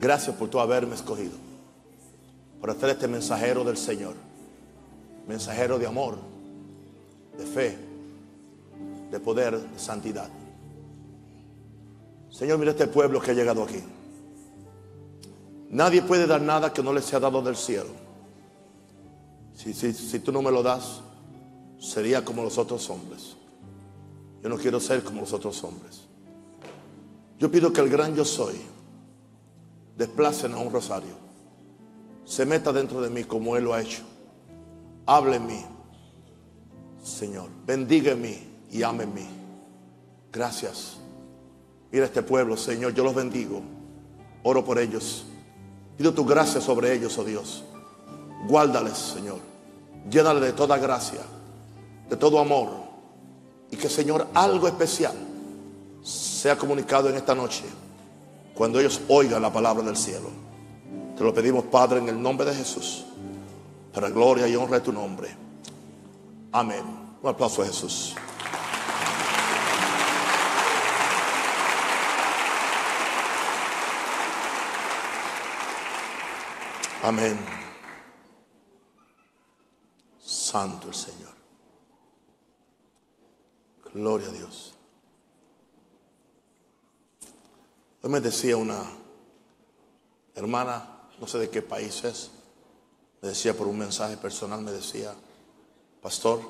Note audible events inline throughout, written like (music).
Gracias por tu haberme escogido. Por hacer este mensajero del Señor. Mensajero de amor, de fe, de poder, de santidad. Señor, mira este pueblo que ha llegado aquí. Nadie puede dar nada que no le sea dado del cielo. Si, si, si tú no me lo das, sería como los otros hombres. Yo no quiero ser como los otros hombres. Yo pido que el gran yo soy desplacen a un rosario. Se meta dentro de mí como Él lo ha hecho. Hable en mí, Señor. Bendiga en mí y ame en mí. Gracias. Mira este pueblo, Señor. Yo los bendigo. Oro por ellos. Pido tu gracia sobre ellos, oh Dios. Guárdales, Señor. Llénale de toda gracia, de todo amor. Y que, Señor, algo especial sea comunicado en esta noche cuando ellos oigan la palabra del cielo. Te lo pedimos, Padre, en el nombre de Jesús. Para gloria y honra de tu nombre. Amén. Un aplauso a Jesús. Amén. Santo el Señor. Gloria a Dios. Hoy me decía una hermana, no sé de qué país es, me decía por un mensaje personal, me decía, pastor,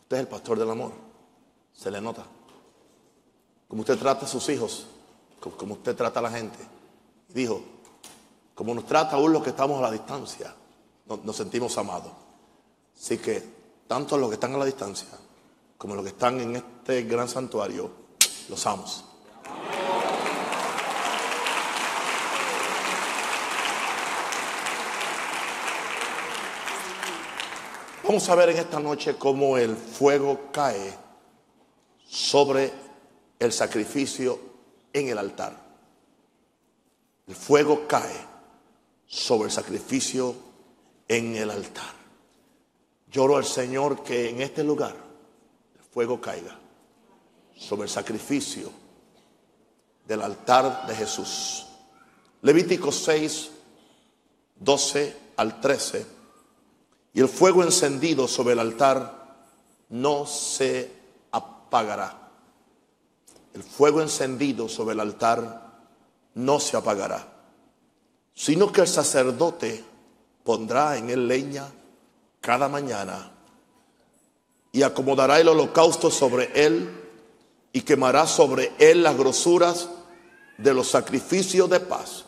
usted es el pastor del amor, se le nota. Como usted trata a sus hijos, como usted trata a la gente. Y dijo, como nos trata aún los que estamos a la distancia, nos, sentimos amados. Así que tanto los que están a la distancia como los que están en este gran santuario, los amos. Vamos a ver en esta noche cómo el fuego cae sobre el sacrificio en el altar. El fuego cae sobre el sacrificio en el altar. Lloro al Señor que en este lugar el fuego caiga sobre el sacrificio del altar de Jesús. Levítico 6, 12 al 13 y el fuego encendido sobre el altar no se apagará. El fuego encendido sobre el altar no se apagará, sino que el sacerdote pondrá en él leña cada mañana y acomodará el holocausto sobre él y quemará sobre él las grosuras de los sacrificios de paz.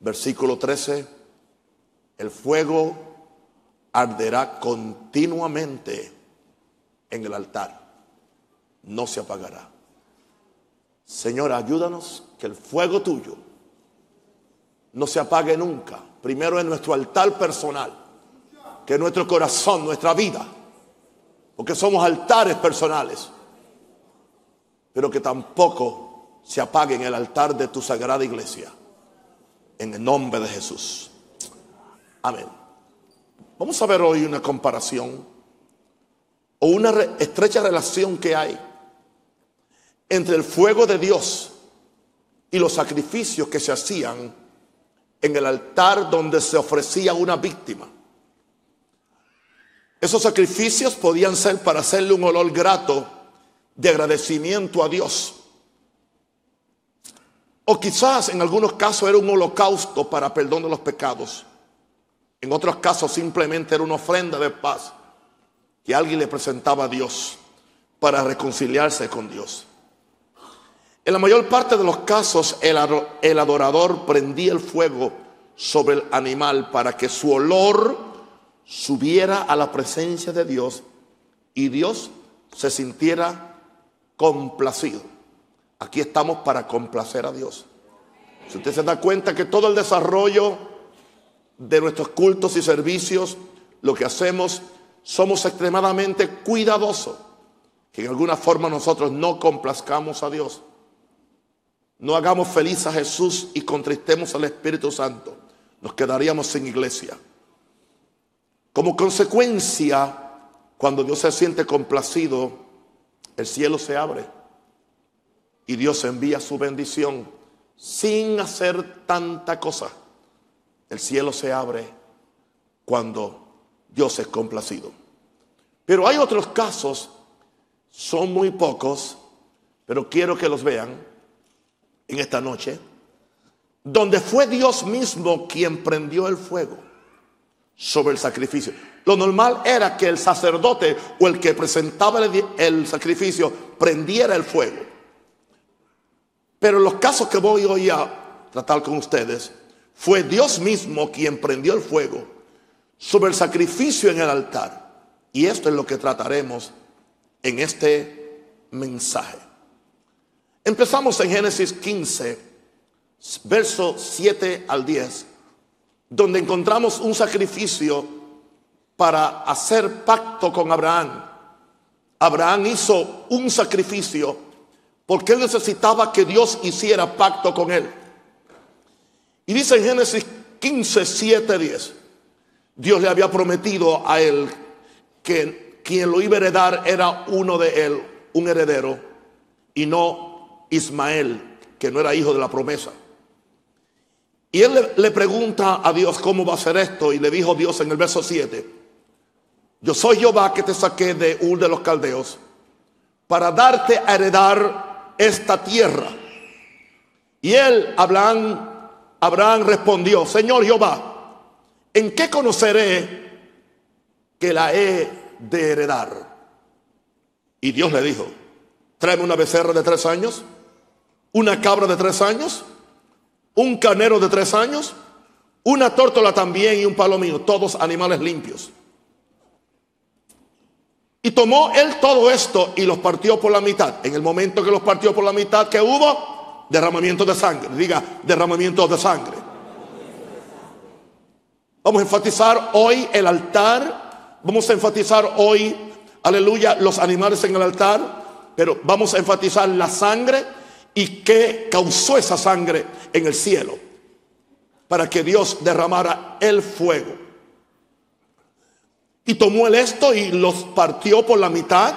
Versículo 13. El fuego arderá continuamente en el altar. No se apagará. Señor, ayúdanos que el fuego tuyo no se apague nunca. Primero en nuestro altar personal, que es nuestro corazón, nuestra vida. Porque somos altares personales. Pero que tampoco se apague en el altar de tu sagrada iglesia. En el nombre de Jesús. Amén. Vamos a ver hoy una comparación o una estrecha relación que hay entre el fuego de Dios y los sacrificios que se hacían en el altar donde se ofrecía una víctima. Esos sacrificios podían ser para hacerle un olor grato de agradecimiento a Dios. O quizás en algunos casos era un holocausto para perdón de los pecados. En otros casos simplemente era una ofrenda de paz que alguien le presentaba a Dios para reconciliarse con Dios. En la mayor parte de los casos el adorador prendía el fuego sobre el animal para que su olor subiera a la presencia de Dios y Dios se sintiera complacido. Aquí estamos para complacer a Dios. Si usted se da cuenta que todo el desarrollo de nuestros cultos y servicios, lo que hacemos, somos extremadamente cuidadosos. Que en alguna forma nosotros no complazcamos a Dios. No hagamos feliz a Jesús y contristemos al Espíritu Santo. Nos quedaríamos sin iglesia. Como consecuencia, cuando Dios se siente complacido, el cielo se abre y Dios envía su bendición sin hacer tanta cosa. El cielo se abre cuando Dios es complacido. Pero hay otros casos, son muy pocos, pero quiero que los vean en esta noche, donde fue Dios mismo quien prendió el fuego sobre el sacrificio. Lo normal era que el sacerdote o el que presentaba el, sacrificio prendiera el fuego. Pero los casos que voy hoy a tratar con ustedes, fue Dios mismo quien prendió el fuego sobre el sacrificio en el altar. Y esto es lo que trataremos en este mensaje. Empezamos en Génesis 15, verso 7 al 10, donde encontramos un sacrificio para hacer pacto con Abraham. Abraham hizo un sacrificio porque él necesitaba que Dios hiciera pacto con él. Y dice en Génesis 15, 7, 10, Dios le había prometido a él que quien lo iba a heredar era uno de él, un heredero, y no Ismael, que no era hijo de la promesa. Y él le, pregunta a Dios cómo va a ser esto, y le dijo Dios en el verso 7, yo soy Jehová que te saqué de Ur de los Caldeos para darte a heredar esta tierra. Y él, Abraham, Abraham respondió, Señor Jehová, ¿en qué conoceré que la he de heredar. Y Dios le dijo, tráeme una becerra de tres años, una cabra de tres años, un carnero de tres años, una tórtola también y un palomino, todos animales limpios. Y tomó él todo esto y los partió por la mitad. En el momento que los partió por la mitad, que hubo? Derramamiento de sangre. Diga, derramamiento de sangre. Vamos a enfatizar hoy el altar Vamos a enfatizar hoy, aleluya, los animales en el altar, pero vamos a enfatizar la sangre y qué causó esa sangre en el cielo para que Dios derramara el fuego. Y tomó el esto y los partió por la mitad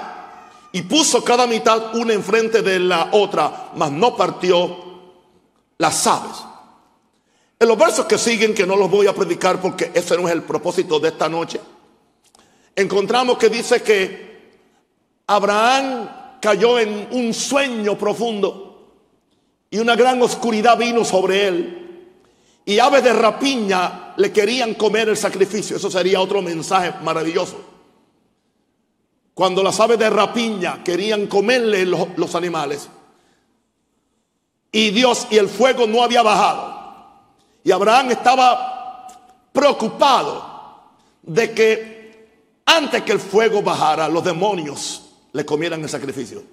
y puso cada mitad una enfrente de la otra, mas no partió las aves. En los versos que siguen, que no los voy a predicar porque ese no es el propósito de esta noche encontramos que dice que Abraham cayó en un sueño profundo y una gran oscuridad vino sobre él. Y aves de rapiña le querían comer el sacrificio. Eso sería otro mensaje maravilloso. Cuando las aves de rapiña querían comerle los, los animales. Y Dios y el fuego no había bajado. Y Abraham estaba preocupado de que antes que el fuego bajara, los demonios le comieran el sacrificio.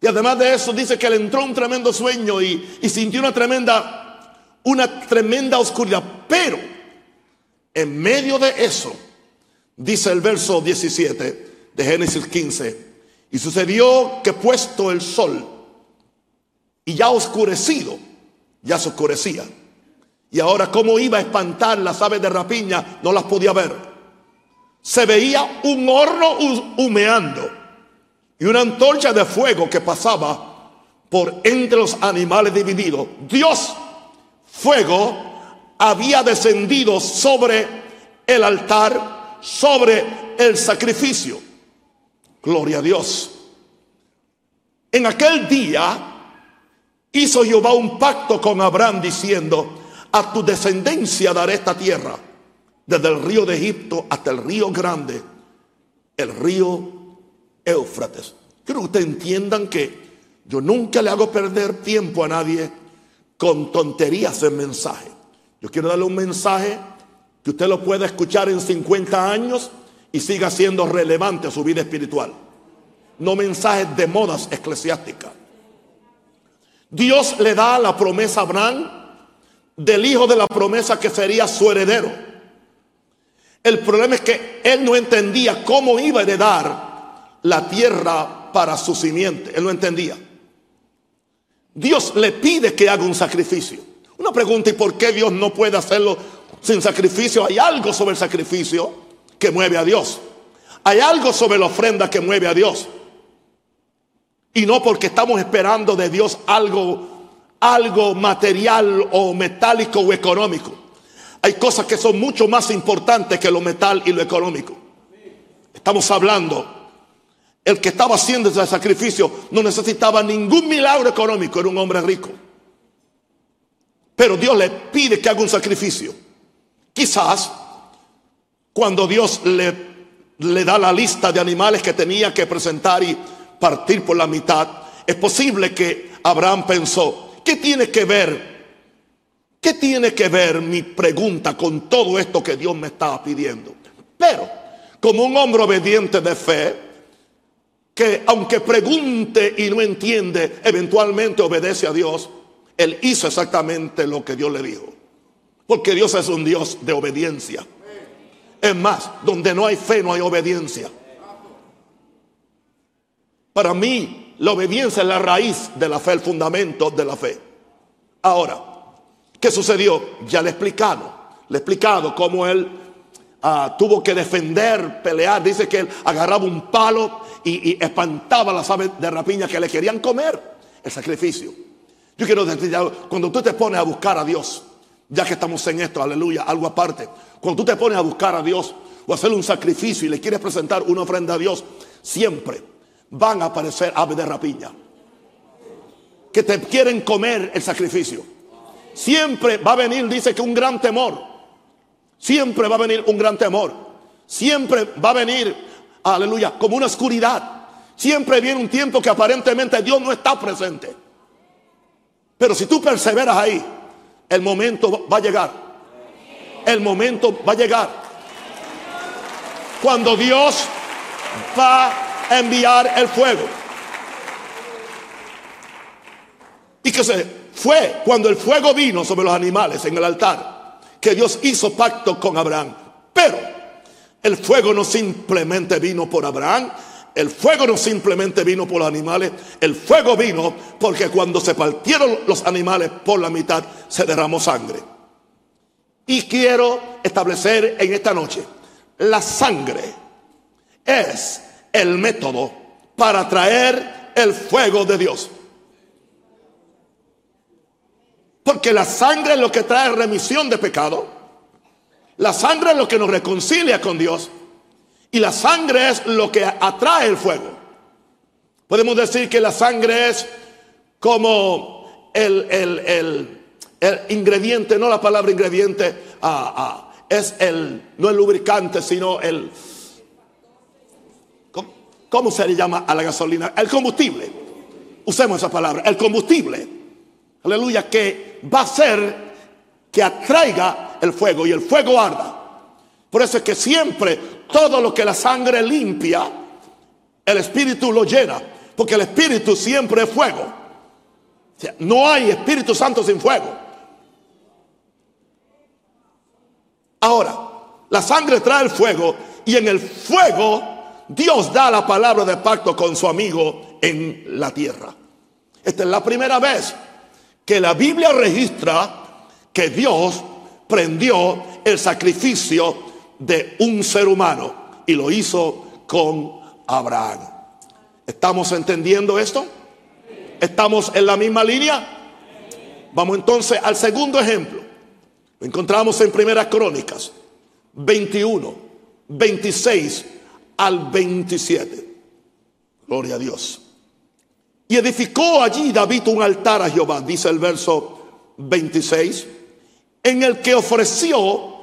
Y además de eso dice que le entró un tremendo sueño y, y sintió una tremenda, una tremenda oscuridad. Pero en medio de eso, dice el verso 17 de Génesis 15, y sucedió que puesto el sol y ya oscurecido, ya se oscurecía. Y ahora cómo iba a espantar las aves de rapiña, no las podía ver se veía un horno humeando y una antorcha de fuego que pasaba por entre los animales divididos. Dios, fuego, había descendido sobre el altar, sobre el sacrificio. Gloria a Dios. En aquel día hizo Jehová un pacto con Abraham diciendo, a tu descendencia daré esta tierra desde el río de Egipto hasta el río grande, el río Éufrates. Quiero que ustedes entiendan que yo nunca le hago perder tiempo a nadie con tonterías en mensaje. Yo quiero darle un mensaje que usted lo pueda escuchar en 50 años y siga siendo relevante a su vida espiritual. No mensajes de modas eclesiásticas. Dios le da la promesa a Abraham del hijo de la promesa que sería su heredero. El problema es que él no entendía cómo iba a heredar la tierra para su simiente. Él no entendía. Dios le pide que haga un sacrificio. Una pregunta, ¿y por qué Dios no puede hacerlo sin sacrificio? Hay algo sobre el sacrificio que mueve a Dios. Hay algo sobre la ofrenda que mueve a Dios. Y no porque estamos esperando de Dios algo algo material o metálico o económico. Hay cosas que son mucho más importantes que lo metal y lo económico. Estamos hablando, el que estaba haciendo ese sacrificio no necesitaba ningún milagro económico, era un hombre rico. Pero Dios le pide que haga un sacrificio. Quizás cuando Dios le, le da la lista de animales que tenía que presentar y partir por la mitad, es posible que Abraham pensó, ¿qué tiene que ver? ¿Qué tiene que ver mi pregunta con todo esto que Dios me estaba pidiendo? Pero, como un hombre obediente de fe, que aunque pregunte y no entiende, eventualmente obedece a Dios, él hizo exactamente lo que Dios le dijo. Porque Dios es un Dios de obediencia. Es más, donde no hay fe no hay obediencia. Para mí, la obediencia es la raíz de la fe, el fundamento de la fe. Ahora, ¿qué sucedió? Ya le he explicado. Le he explicado cómo él ah, tuvo que defender, pelear. Dice que él agarraba un palo y, y espantaba las aves de rapiña que le querían comer el sacrificio. Yo quiero decir, cuando tú te pones a buscar a Dios, ya que estamos en esto, aleluya, algo aparte, cuando tú te pones a buscar a Dios o hacerle un sacrificio y le quieres presentar una ofrenda a Dios, siempre van a aparecer aves de rapiña que te quieren comer el sacrificio. Siempre va a venir, dice que un gran temor. Siempre va a venir un gran temor. Siempre va a venir, aleluya, como una oscuridad. Siempre viene un tiempo que aparentemente Dios no está presente. Pero si tú perseveras ahí, el momento va a llegar. El momento va a llegar. Cuando Dios va a enviar el fuego. Y que se fue cuando el fuego vino sobre los animales en el altar, que Dios hizo pacto con Abraham. Pero el fuego no simplemente vino por Abraham, el fuego no simplemente vino por los animales, el fuego vino porque cuando se partieron los animales por la mitad se derramó sangre. Y quiero establecer en esta noche, la sangre es el método para traer el fuego de Dios. Porque la sangre es lo que trae remisión de pecado. La sangre es lo que nos reconcilia con Dios. Y la sangre es lo que atrae el fuego. Podemos decir que la sangre es como el, ingrediente, no la palabra ingrediente, ah, ah, es el, no el lubricante, sino el, ¿cómo, se le llama a la gasolina? El combustible. Usemos esa palabra, el combustible. Aleluya, que va a ser que atraiga el fuego y el fuego arda. Por eso es que siempre todo lo que la sangre limpia, el Espíritu lo llena. Porque el Espíritu siempre es fuego. no hay Espíritu Santo sin fuego. Ahora, la sangre trae el fuego y en el fuego Dios da la palabra de pacto con su amigo en la tierra. Esta es la primera vez que la Biblia registra que Dios prendió el sacrificio de un ser humano y lo hizo con Abraham. ¿Estamos entendiendo esto? ¿Estamos en la misma línea? Vamos entonces al segundo ejemplo. Lo encontramos en Primeras Crónicas 21, 26 al 27. Gloria a Dios. Y edificó allí David un altar a Jehová, dice el verso 26, en el que ofreció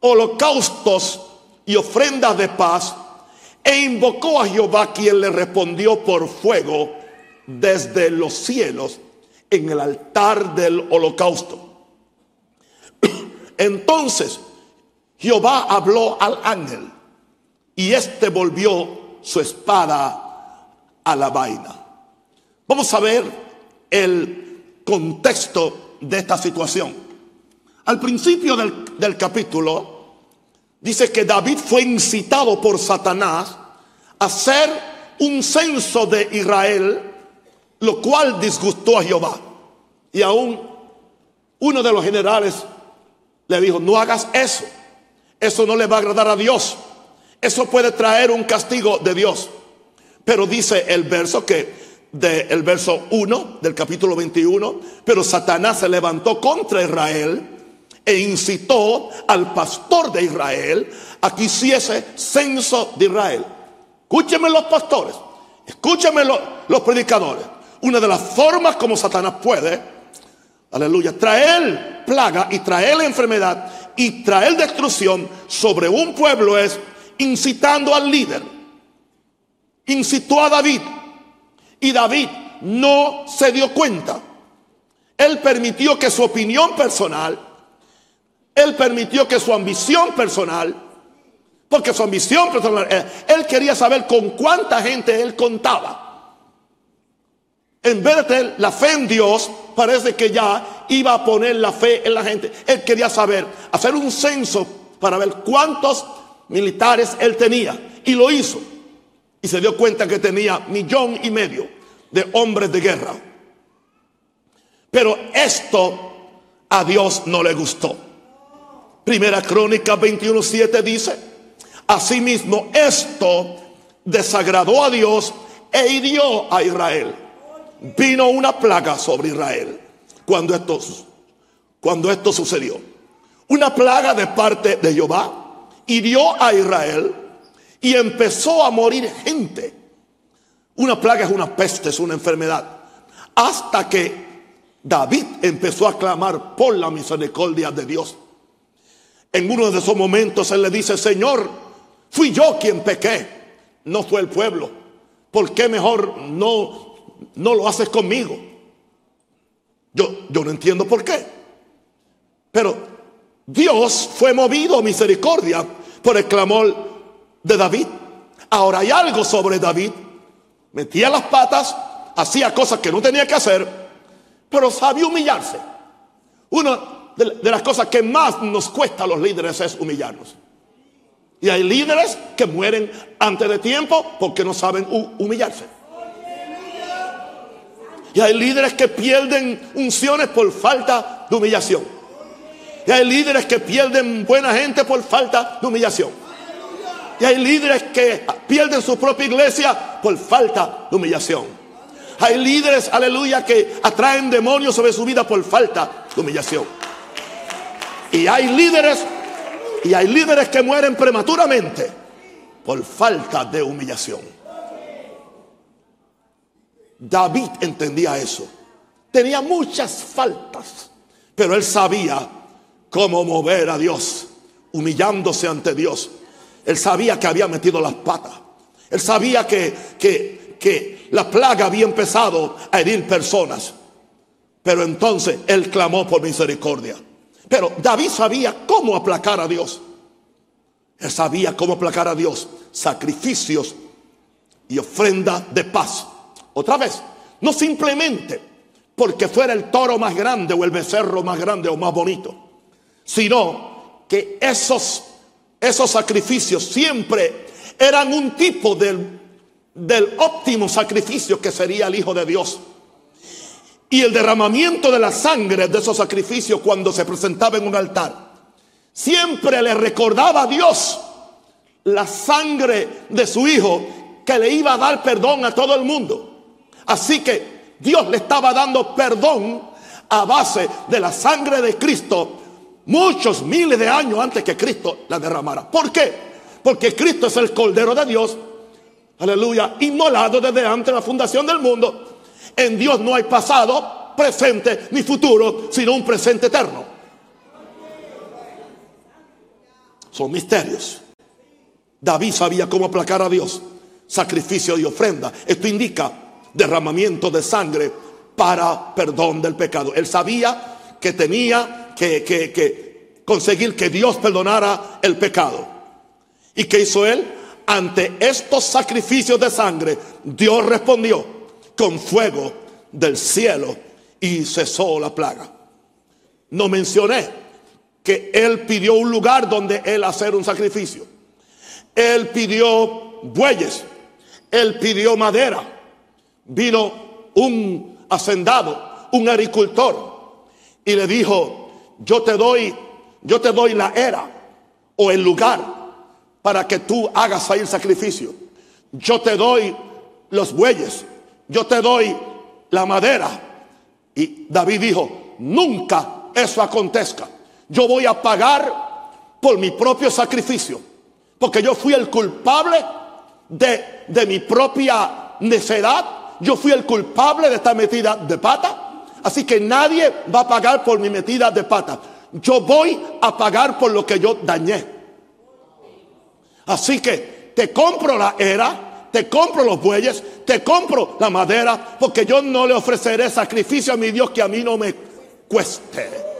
holocaustos y ofrendas de paz, e invocó a Jehová quien le respondió por fuego desde los cielos en el altar del holocausto. (clears throat) Entonces Jehová habló al ángel y éste volvió su espada a la vaina. Vamos a ver el contexto de esta situación. Al principio del, capítulo, dice que David fue incitado por Satanás a hacer un censo de Israel, lo cual disgustó a Jehová. Y aún uno de los generales le dijo, no hagas eso, eso no le va a agradar a Dios, eso puede traer un castigo de Dios. Pero dice el verso que del verso 1 del capítulo 21, pero Satanás se levantó contra Israel e incitó al pastor de Israel a que hiciese censo de Israel. Escúchenme los pastores, escúchenme los, predicadores. Una de las formas como Satanás puede, aleluya, traer plaga y traer enfermedad y traer destrucción sobre un pueblo es incitando al líder. Incitó a David y David no se dio cuenta. Él permitió que su opinión personal, él permitió que su ambición personal, porque su ambición personal, eh, él quería saber con cuánta gente él contaba. En vez de tener la fe en Dios, parece que ya iba a poner la fe en la gente. Él quería saber, hacer un censo para ver cuántos militares él tenía. Y lo hizo y se dio cuenta que tenía millón y medio de hombres de guerra. Pero esto a Dios no le gustó. Primera Crónica 21:7 dice, asimismo esto desagradó a Dios e hirió a Israel. Vino una plaga sobre Israel cuando esto, cuando esto sucedió. Una plaga de parte de Jehová hirió a Israel y empezó a morir gente. Una plaga es una peste, es una enfermedad. Hasta que David empezó a clamar por la misericordia de Dios. En uno de esos momentos él le dice, Señor, fui yo quien pequé, no fue el pueblo. ¿Por qué mejor no, no lo haces conmigo? Yo, yo no entiendo por qué. Pero Dios fue movido a misericordia por el clamor de David. Ahora hay algo sobre David. Metía las patas, hacía cosas que no tenía que hacer, pero sabía humillarse. Una de las cosas que más nos cuesta a los líderes es humillarnos. Y hay líderes que mueren antes de tiempo porque no saben humillarse. Y hay líderes que pierden unciones por falta de humillación. Y hay líderes que pierden buena gente por falta de humillación. Y hay líderes que pierden su propia iglesia por falta de humillación. Hay líderes, aleluya, que atraen demonios sobre su vida por falta de humillación. Y hay líderes, y hay líderes que mueren prematuramente por falta de humillación. David entendía eso. Tenía muchas faltas, pero él sabía cómo mover a Dios, humillándose ante Dios él sabía que había metido las patas. Él sabía que, que, que la plaga había empezado a herir personas. Pero entonces él clamó por misericordia. Pero David sabía cómo aplacar a Dios. Él sabía cómo aplacar a Dios. Sacrificios y ofrenda de paz. Otra vez, no simplemente porque fuera el toro más grande o el becerro más grande o más bonito, sino que esos esos sacrificios siempre eran un tipo del, del óptimo sacrificio que sería el Hijo de Dios. Y el derramamiento de la sangre de esos sacrificios cuando se presentaba en un altar, siempre le recordaba a Dios la sangre de su Hijo que le iba a dar perdón a todo el mundo. Así que Dios le estaba dando perdón a base de la sangre de Cristo muchos miles de años antes que Cristo la derramara. ¿Por qué? Porque Cristo es el Cordero de Dios, aleluya, inmolado desde antes de la fundación del mundo. En Dios no hay pasado, presente ni futuro, sino un presente eterno. Son misterios. David sabía cómo aplacar a Dios, sacrificio y ofrenda. Esto indica derramamiento de sangre para perdón del pecado. Él sabía que tenía que, conseguir que Dios perdonara el pecado. ¿Y qué hizo él? Ante estos sacrificios de sangre, Dios respondió con fuego del cielo y cesó la plaga. No mencioné que él pidió un lugar donde él hacer un sacrificio. Él pidió bueyes, él pidió madera. Vino un hacendado, un agricultor, y le dijo, yo te doy, yo te doy la era o el lugar para que tú hagas ahí el sacrificio. Yo te doy los bueyes, yo te doy la madera. Y David dijo, nunca eso acontezca. Yo voy a pagar por mi propio sacrificio. Porque yo fui el culpable de, de mi propia necedad. Yo fui el culpable de esta metida de pata. Así que nadie va a pagar por mi metida de pata. Yo voy a pagar por lo que yo dañé. Así que te compro la era, te compro los bueyes, te compro la madera, porque yo no le ofreceré sacrificio a mi Dios que a mí no me cueste.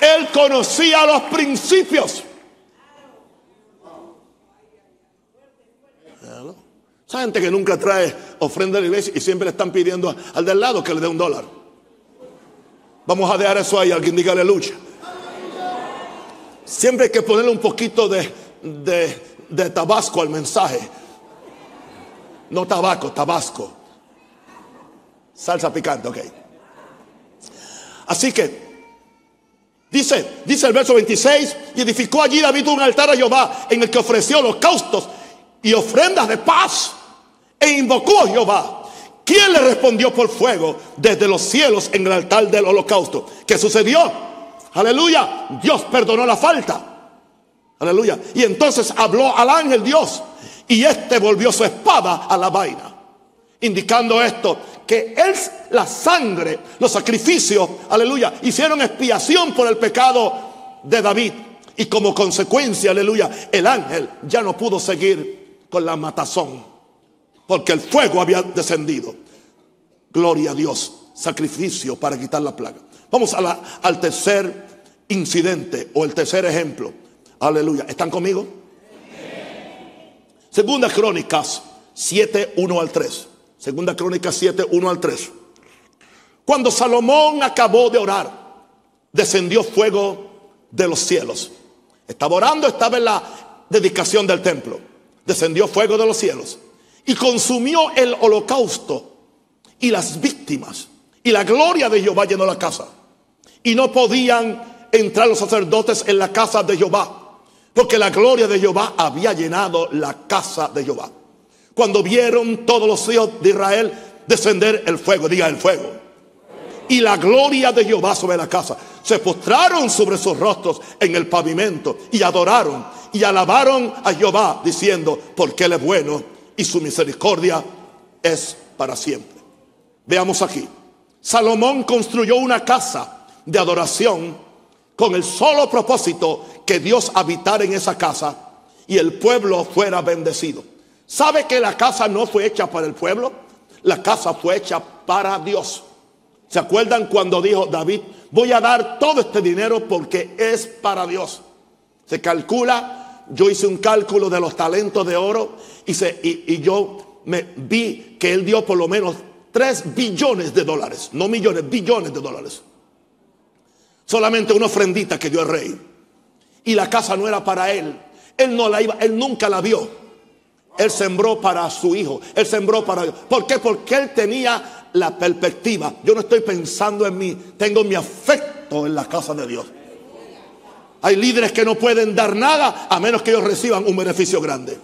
Él conocía los principios. Esa gente que nunca trae ofrenda a la iglesia y siempre le están pidiendo al del lado que le dé un dólar. Vamos a dejar eso ahí, alguien diga aleluya. Siempre hay que ponerle un poquito de, de, tabasco al mensaje. No tabaco, tabasco. Salsa picante, ok. Así que Dice, dice el verso 26, y edificó allí David un altar a Jehová en el que ofreció holocaustos y ofrendas de paz e invocó a Jehová. ¿Quién le respondió por fuego desde los cielos en el altar del holocausto? ¿Qué sucedió? Aleluya. Dios perdonó la falta. Aleluya. Y entonces habló al ángel Dios y éste volvió su espada a la vaina. Indicando esto, que él, la sangre, los sacrificios, aleluya, hicieron expiación por el pecado de David. Y como consecuencia, aleluya, el ángel ya no pudo seguir con la matazón porque el fuego había descendido. Gloria a Dios, sacrificio para quitar la plaga. Vamos al tercer incidente o el tercer ejemplo. Aleluya. ¿Están conmigo? Segunda Crónicas 7, 1 al 3. Segunda Crónicas 7, 1 al 3. Cuando Salomón acabó de orar, descendió fuego de los cielos. Estaba orando, estaba en la dedicación del templo. Descendió fuego de los cielos y consumió el holocausto y las víctimas. Y la gloria de Jehová llenó la casa. Y no podían entrar los sacerdotes en la casa de Jehová, porque la gloria de Jehová había llenado la casa de Jehová. Cuando vieron todos los hijos de Israel descender el fuego, diga el fuego. Y la gloria de Jehová sobre la casa. Se postraron sobre sus rostros en el pavimento y adoraron y alabaron a Jehová diciendo, porque Él es bueno y su misericordia es para siempre. Veamos aquí. Salomón construyó una casa de adoración con el solo propósito que Dios habitara en esa casa y el pueblo fuera bendecido. ¿Sabe que la casa no fue hecha para el pueblo? La casa fue hecha para Dios. ¿Se acuerdan cuando dijo David, voy a dar todo este dinero porque es para Dios? Se calcula yo hice un cálculo de los talentos de oro y, y, yo me vi que él dio por lo menos 3 billones de dólares, no millones, billones de dólares. Solamente una ofrendita que dio el rey. Y la casa no era para él. Él no la iba, él nunca la vio. Él sembró para su hijo. Él sembró para ¿Por qué? Porque él tenía la perspectiva. Yo no estoy pensando en mí. Tengo mi afecto en la casa de Dios. Hay líderes que no pueden dar nada a menos que ellos reciban un beneficio grande.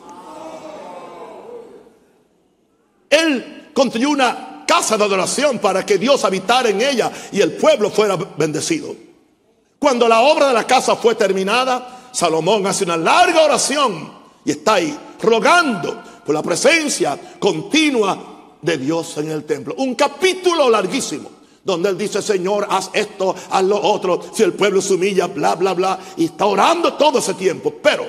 Él construyó una casa de adoración para que Dios habitara en ella y el pueblo fuera bendecido. Cuando la obra de la casa fue terminada, Salomón hace una larga oración y está ahí rogando por la presencia continua de Dios en el templo. Un capítulo larguísimo donde él dice, Señor, haz esto, haz lo otro, si el pueblo se humilla, bla, bla, bla, y está orando todo ese tiempo. Pero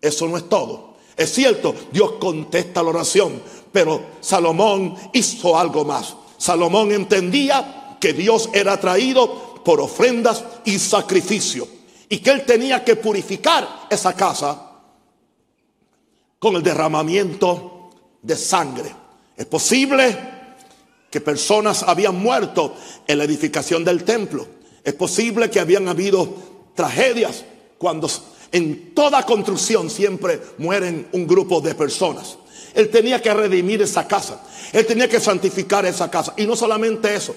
eso no es todo. Es cierto, Dios contesta la oración, pero Salomón hizo algo más. Salomón entendía que Dios era traído por ofrendas y sacrificio y que él tenía que purificar esa casa con el derramamiento de sangre. Es posible que personas habían muerto en la edificación del templo. Es posible que habían habido tragedias cuando en toda construcción siempre mueren un grupo de personas. Él tenía que redimir esa casa. Él tenía que santificar esa casa. Y no solamente eso.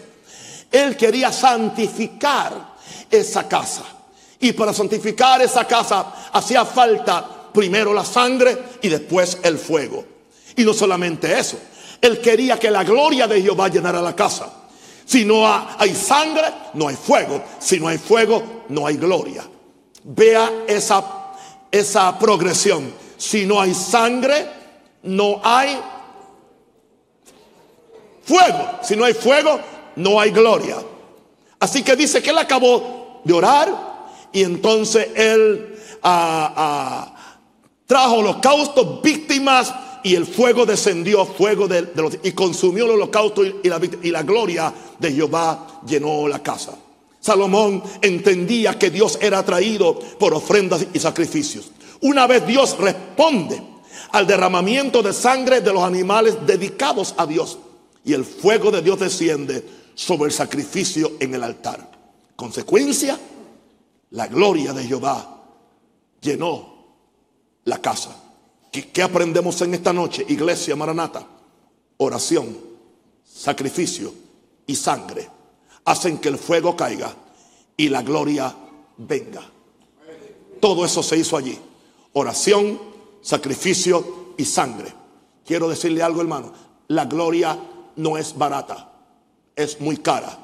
Él quería santificar esa casa. Y para santificar esa casa hacía falta primero la sangre y después el fuego. Y no solamente eso, él quería que la gloria de Jehová llenara la casa. Si no hay sangre, no hay fuego. Si no hay fuego, no hay gloria. Vea esa, esa progresión. Si no hay sangre, no hay fuego. Si no hay fuego, no hay gloria. Así que dice que él acabó de orar y entonces él ah, ah, trajo holocaustos, víctimas y el fuego descendió, fuego de, los, y consumió el holocausto y, la, y la gloria de Jehová llenó la casa. Salomón entendía que Dios era atraído por ofrendas y sacrificios. Una vez Dios responde al derramamiento de sangre de los animales dedicados a Dios y el fuego de Dios desciende sobre el sacrificio en el altar. Consecuencia, la gloria de Jehová llenó la casa. ¿Qué, aprendemos en esta noche, iglesia Maranata? Oración, sacrificio y sangre hacen que el fuego caiga y la gloria venga. Todo eso se hizo allí. Oración, sacrificio y sangre. Quiero decirle algo, hermano. La gloria no es barata, es muy cara.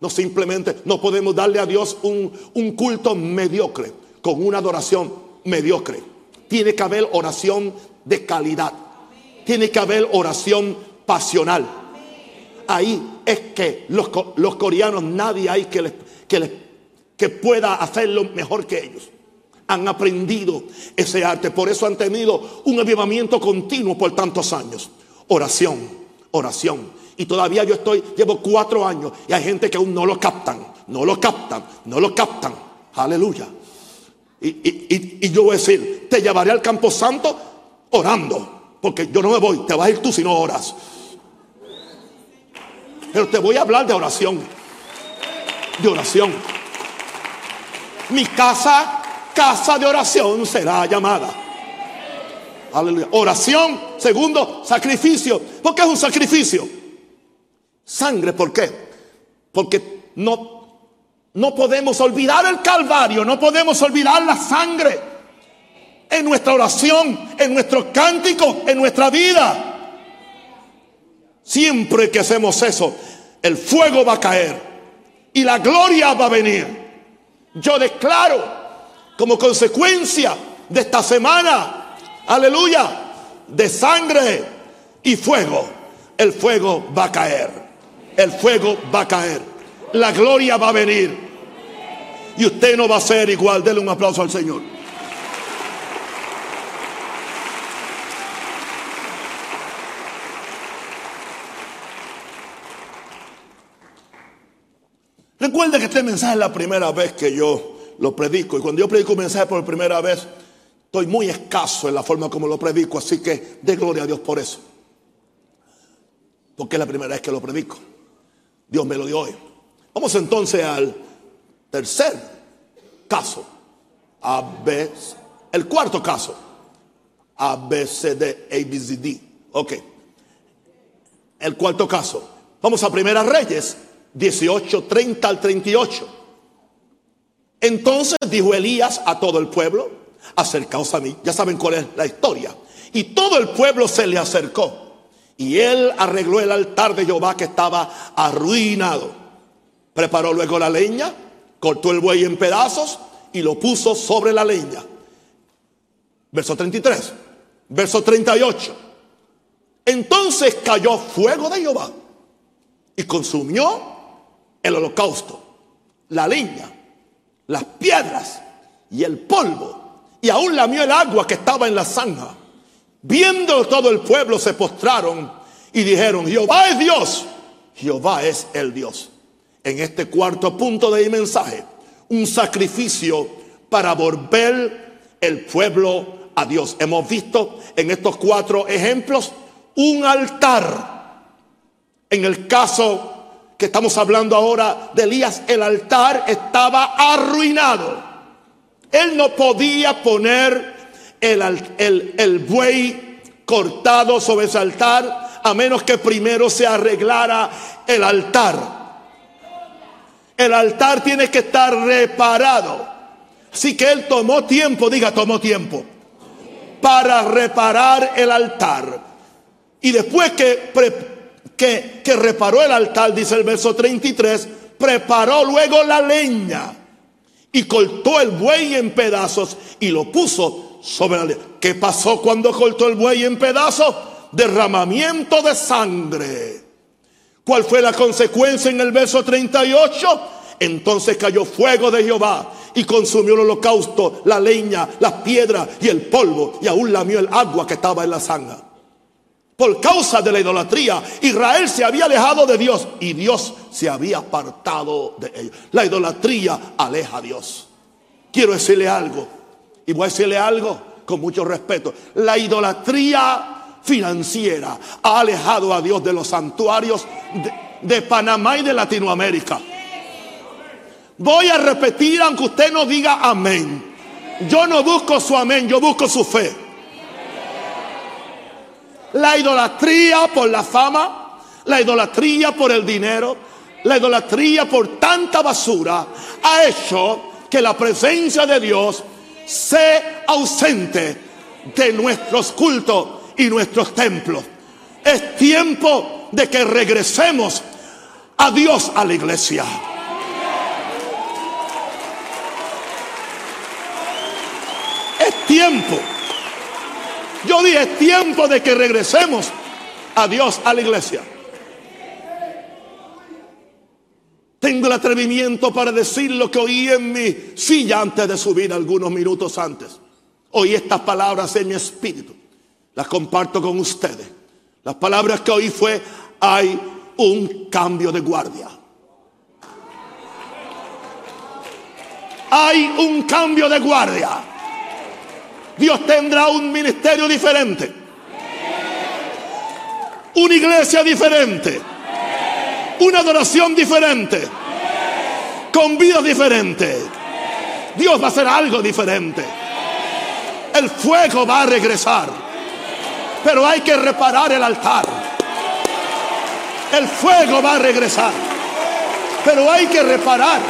No simplemente, no podemos darle a Dios un, un culto mediocre, con una adoración mediocre. Tiene que haber oración de calidad. Tiene que haber oración pasional. Ahí es que los, los coreanos, nadie hay que, que, que pueda hacerlo mejor que ellos. Han aprendido ese arte. Por eso han tenido un avivamiento continuo por tantos años. Oración, oración. Y todavía yo estoy, llevo cuatro años y hay gente que aún no lo captan, no lo captan, no lo captan. Aleluya. Y, yo voy a decir, te llevaré al campo santo orando. Porque yo no me voy, te vas a ir tú si no oras. Pero te voy a hablar de oración. De oración. Mi casa, casa de oración será llamada. Aleluya. Oración. Segundo, sacrificio. ¿Por qué es un sacrificio? Sangre, ¿por qué? Porque no no podemos olvidar el Calvario, no podemos olvidar la sangre en nuestra oración, en nuestro cántico, en nuestra vida. Siempre que hacemos eso, el fuego va a caer y la gloria va a venir. Yo declaro como consecuencia de esta semana, aleluya, de sangre y fuego, el fuego va a caer. El fuego va a caer. La gloria va a venir y usted no va a ser igual. Dele un aplauso al Señor. Recuerde que este mensaje es la primera vez que yo lo predico. Y cuando yo predico un mensaje por primera vez, estoy muy escaso en la forma como lo predico. Así que de gloria a Dios por eso. Porque es la primera vez que lo predico. Dios me lo dio hoy. Vamos entonces al Tercer caso. A, B, el cuarto caso. A, B, C, D, A, B, C, D. Ok. El cuarto caso. Vamos a Primera Reyes 18, 30 al 38. Entonces dijo Elías a todo el pueblo, acercaos a mí. Ya saben cuál es la historia. Y todo el pueblo se le acercó. Y él arregló el altar de Jehová que estaba arruinado. Preparó luego la leña cortó el buey en pedazos y lo puso sobre la leña. Verso 33, verso 38. Entonces cayó fuego de Jehová y consumió el holocausto, la leña, las piedras y el polvo. Y aún lamió el agua que estaba en la zanja. Viendo todo el pueblo se postraron y dijeron, Jehová es Dios, Jehová es el Dios en este cuarto punto de mi mensaje, un sacrificio para volver el pueblo a Dios. Hemos visto en estos cuatro ejemplos un altar. En el caso que estamos hablando ahora de Elías, el altar estaba arruinado. Él no podía poner el, el, el buey cortado sobre ese altar a menos que primero se arreglara el altar. El altar tiene que estar reparado. Así que él tomó tiempo, diga, tomó tiempo, para reparar el altar. Y después que, que, que reparó el altar, dice el verso 33, preparó luego la leña y cortó el buey en pedazos y lo puso sobre la. ¿Qué pasó cuando cortó el buey en pedazos? Derramamiento de sangre. ¿Cuál fue la consecuencia en el verso 38? Entonces cayó fuego de Jehová y consumió el holocausto, la leña, las piedras y el polvo y aún lamió el agua que estaba en la sangre. Por causa de la idolatría, Israel se había alejado de Dios y Dios se había apartado de ellos. La idolatría aleja a Dios. Quiero decirle algo, y voy a decirle algo con mucho respeto. La idolatría financiera ha alejado a Dios de los santuarios de, Panamá y de Latinoamérica. Voy a repetir aunque usted no diga amén. Yo no busco su amén, yo busco su fe. La idolatría por la fama, la idolatría por el dinero, la idolatría por tanta basura ha hecho que la presencia de Dios sea ausente de nuestros cultos y nuestros templos. Es tiempo de que regresemos a Dios a la iglesia. Es tiempo yo dije, es tiempo de que regresemos a Dios, a la iglesia. Tengo el atrevimiento para decir lo que oí en mi silla antes de subir algunos minutos antes. Oí estas palabras en mi espíritu. Las comparto con ustedes. Las palabras que oí fue, hay un cambio de guardia. Hay un cambio de guardia. Dios tendrá un ministerio diferente. Una iglesia diferente. Una adoración diferente. Con vida diferente. Dios va a hacer algo diferente. El fuego va a regresar. Pero hay que reparar el altar. El fuego va a regresar. Pero hay que reparar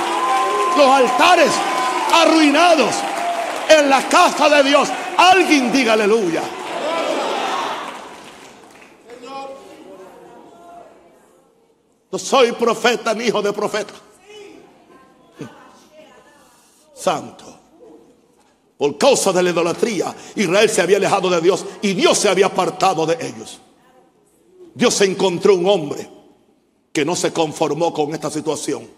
los altares arruinados en la casa de Dios. Alguien diga aleluya. No soy profeta ni hijo de profeta. Santo. Por causa de la idolatría, Israel se había alejado de Dios y Dios se había apartado de ellos. Dios encontró un hombre que no se conformó con esta situación.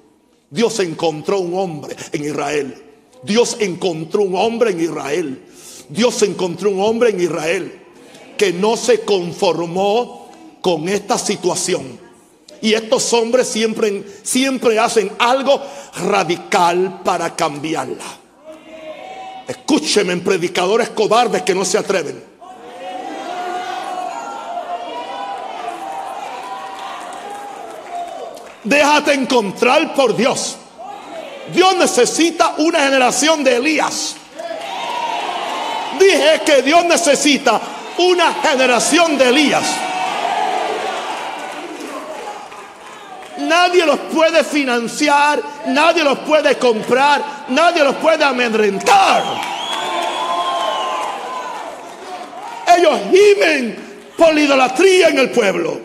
Dios encontró un hombre en Israel Dios encontró un hombre en Israel. Dios encontró un hombre en Israel que no se conformó con esta situación. Y estos hombres siempre, siempre hacen algo radical para cambiarla. Escúcheme, predicadores cobardes que no se atreven. Déjate encontrar por Dios. Dios necesita una generación de Elías. Dije que Dios necesita una generación de Elías. Nadie los puede financiar, nadie los puede comprar, nadie los puede amedrentar. Ellos gimen por la idolatría en el pueblo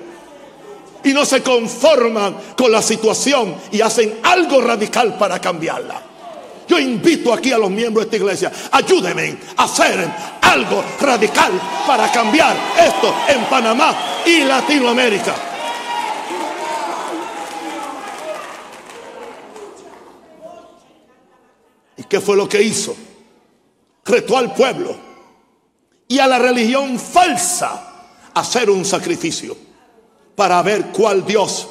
y no se conforman con la situación y hacen algo radical para cambiarla. Yo invito aquí a los miembros de esta iglesia, ayúdenme a hacer algo radical para cambiar esto en Panamá y Latinoamérica. Qué fue lo que hizo? Retó al pueblo y a la religión falsa a hacer un sacrificio para ver cuál Dios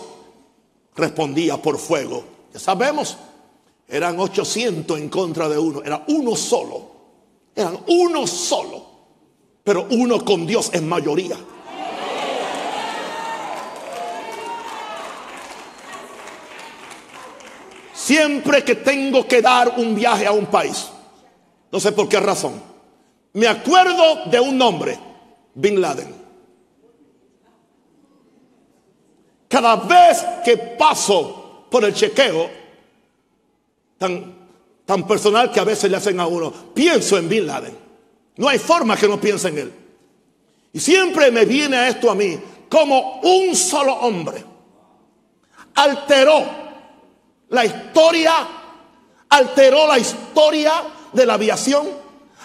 respondía por fuego. Ya sabemos, eran 800 en contra de uno, era uno solo, eran uno solo, pero uno con Dios en mayoría. Siempre que tengo que dar un viaje a un país, no sé por qué razón, me acuerdo de un nombre, Bin Laden. Cada vez que paso por el chequeo, están tan personal que a veces le hacen a uno. Pienso en Bin Laden. No hay forma que no piense en él. Y siempre me viene esto a mí como un solo hombre alteró la historia, alteró la historia de la aviación,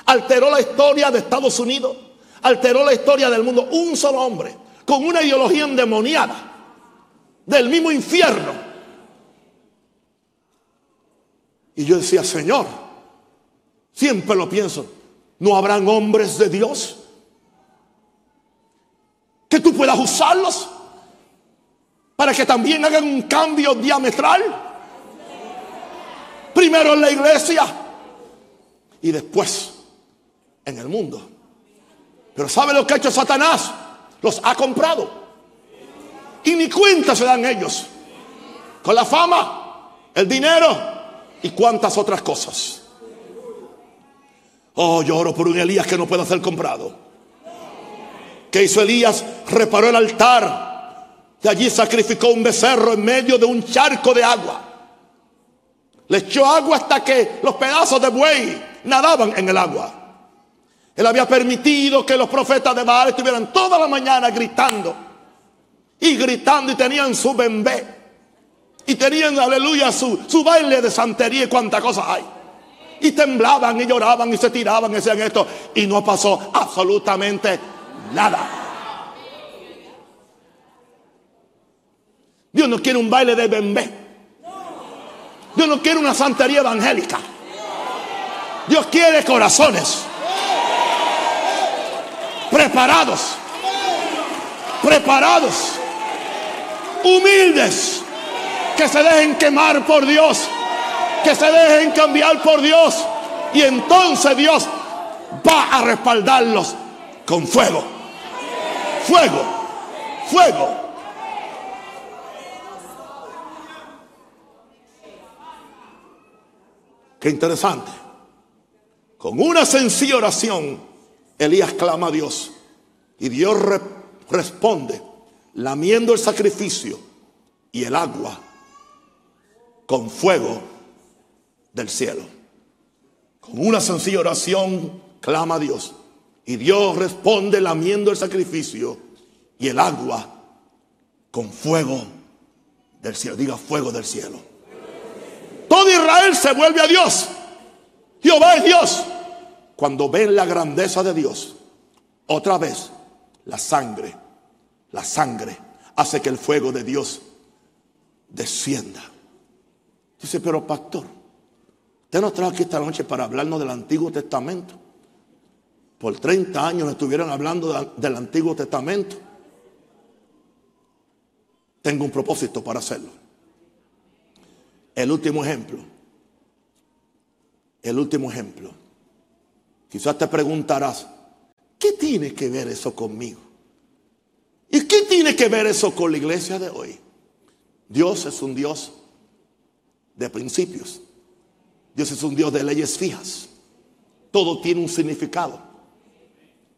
alteró la historia de Estados Unidos, alteró la historia del mundo. Un solo hombre con una ideología endemoniada del mismo infierno Y yo decía, Señor, siempre lo pienso, ¿no habrán hombres de Dios? Que tú puedas usarlos para que también hagan un cambio diametral. Primero en la iglesia y después en el mundo. Pero ¿sabe lo que ha hecho Satanás? Los ha comprado. Y ni cuenta se dan ellos. Con la fama, el dinero, y cuántas otras cosas. Oh, yo oro por un Elías que no pueda ser comprado. ¿Qué hizo Elías? Reparó el altar. Y allí sacrificó un becerro en medio de un charco de agua. Le echó agua hasta que los pedazos de buey nadaban en el agua. Él había permitido que los profetas de Baal estuvieran toda la mañana gritando. Y gritando y tenían su bembé. Y tenían, aleluya, su, su baile de santería y cuántas cosas hay. Y temblaban y lloraban y se tiraban y decían esto. Y no pasó absolutamente nada. Dios no quiere un baile de bembé. Dios no quiere una santería evangélica. Dios quiere corazones preparados, preparados, humildes que se dejen quemar por Dios, que se dejen cambiar por Dios. Y entonces Dios va a respaldarlos con fuego. Fuego, fuego. Qué interesante. Con una sencilla oración, Elías clama a Dios. Y Dios responde, lamiendo el sacrificio y el agua con fuego del cielo. Con una sencilla oración clama a Dios. Y Dios responde lamiendo el sacrificio y el agua con fuego del cielo. Diga fuego del cielo. Todo Israel se vuelve a Dios. Jehová es Dios. Cuando ven la grandeza de Dios, otra vez la sangre, la sangre hace que el fuego de Dios descienda. Dice, pero pastor, usted nos trajo aquí esta noche para hablarnos del Antiguo Testamento. Por 30 años estuvieron hablando del Antiguo Testamento. Tengo un propósito para hacerlo. El último ejemplo. El último ejemplo. Quizás te preguntarás, ¿qué tiene que ver eso conmigo? ¿Y qué tiene que ver eso con la iglesia de hoy? Dios es un Dios de principios. Dios es un Dios de leyes fijas. Todo tiene un significado.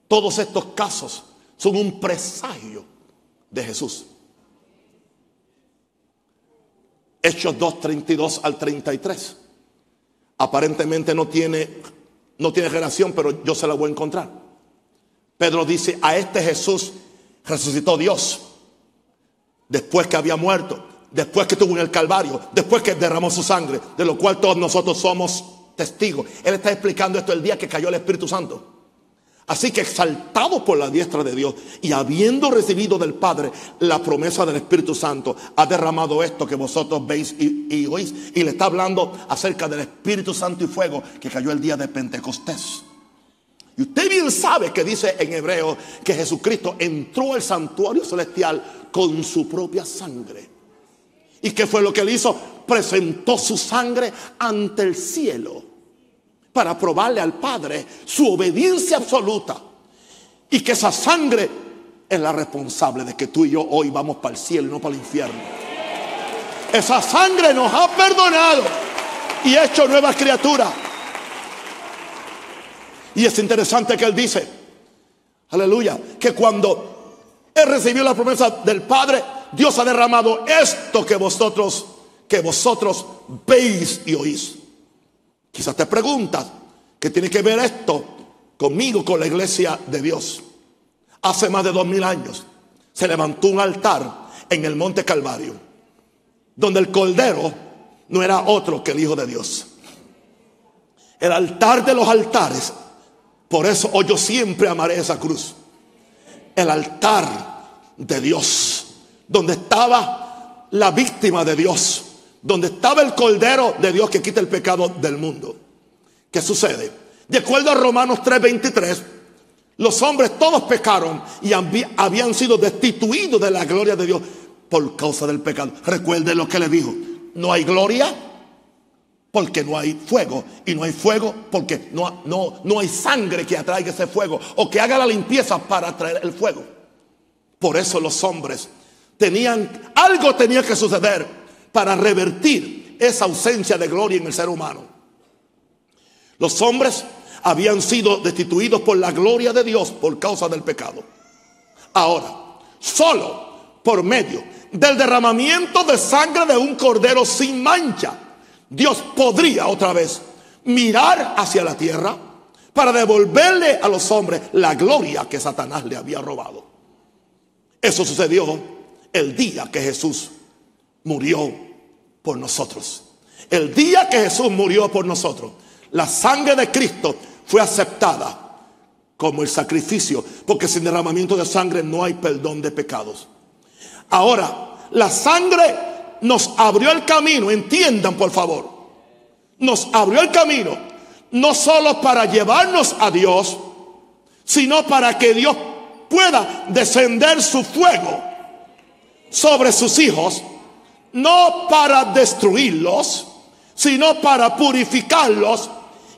Todos estos casos son un presagio de Jesús. Hechos 2, 32 al 33. Aparentemente no tiene, no tiene relación, pero yo se la voy a encontrar. Pedro dice, a este Jesús resucitó Dios después que había muerto después que estuvo en el Calvario, después que derramó su sangre, de lo cual todos nosotros somos testigos. Él está explicando esto el día que cayó el Espíritu Santo. Así que exaltado por la diestra de Dios y habiendo recibido del Padre la promesa del Espíritu Santo, ha derramado esto que vosotros veis y, oís. Y le está hablando acerca del Espíritu Santo y fuego que cayó el día de Pentecostés. Y usted bien sabe que dice en hebreo que Jesucristo entró al santuario celestial con su propia sangre. ¿Y qué fue lo que él hizo? Presentó su sangre ante el cielo para probarle al Padre su obediencia absoluta. Y que esa sangre es la responsable de que tú y yo hoy vamos para el cielo y no para el infierno. Esa sangre nos ha perdonado y hecho nuevas criaturas. Y es interesante que él dice, aleluya, que cuando él recibió la promesa del Padre, Dios ha derramado esto que vosotros, que vosotros veis y oís. Quizás te preguntas, ¿qué tiene que ver esto conmigo, con la iglesia de Dios? Hace más de dos mil años se levantó un altar en el monte Calvario, donde el cordero no era otro que el Hijo de Dios. El altar de los altares, por eso hoy yo siempre amaré esa cruz. El altar de Dios, donde estaba la víctima de Dios, donde estaba el cordero de Dios que quita el pecado del mundo. ¿Qué sucede? De acuerdo a Romanos 3:23, los hombres todos pecaron y habían sido destituidos de la gloria de Dios por causa del pecado. Recuerden lo que le dijo. No hay gloria porque no hay fuego. Y no hay fuego porque no, no, no hay sangre que atraiga ese fuego o que haga la limpieza para atraer el fuego. Por eso los hombres tenían, algo tenía que suceder para revertir esa ausencia de gloria en el ser humano. Los hombres habían sido destituidos por la gloria de Dios por causa del pecado. Ahora, solo por medio del derramamiento de sangre de un cordero sin mancha, Dios podría otra vez mirar hacia la tierra para devolverle a los hombres la gloria que Satanás le había robado. Eso sucedió el día que Jesús murió por nosotros. El día que Jesús murió por nosotros, la sangre de Cristo fue aceptada como el sacrificio, porque sin derramamiento de sangre no hay perdón de pecados. Ahora, la sangre nos abrió el camino, entiendan por favor, nos abrió el camino, no solo para llevarnos a Dios, sino para que Dios pueda descender su fuego sobre sus hijos, no para destruirlos, sino para purificarlos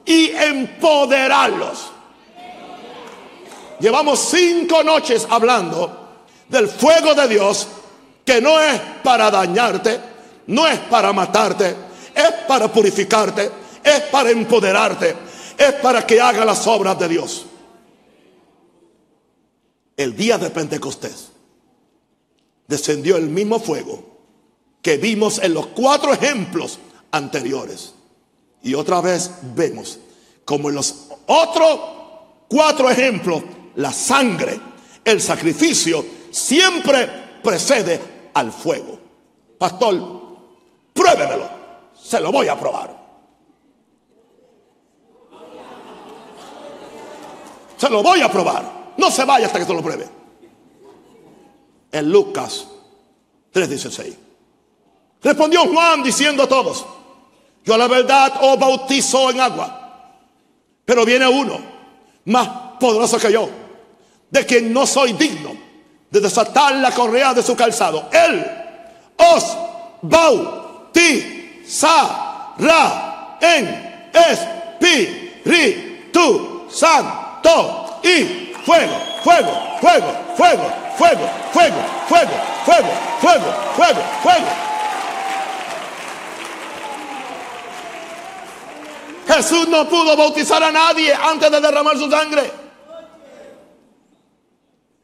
y empoderarlos. Llevamos cinco noches hablando del fuego de Dios que no es para dañarte, no es para matarte, es para purificarte, es para empoderarte, es para que haga las obras de Dios. El día de Pentecostés descendió el mismo fuego que vimos en los cuatro ejemplos anteriores. Y otra vez vemos como en los otros cuatro ejemplos, la sangre, el sacrificio, siempre precede al fuego. Pastor, pruébemelo. Se lo voy a probar. Se lo voy a probar. No se vaya hasta que se lo pruebe. En Lucas 3:16. Respondió Juan diciendo a todos, yo la verdad os bautizo en agua, pero viene uno más poderoso que yo, de quien no soy digno de desatar la correa de su calzado. Él os bautizará en Espíritu Santo y fuego, fuego, fuego, fuego, fuego, fuego, fuego, fuego, fuego, fuego, fuego. Jesús no pudo bautizar a nadie antes de derramar su sangre.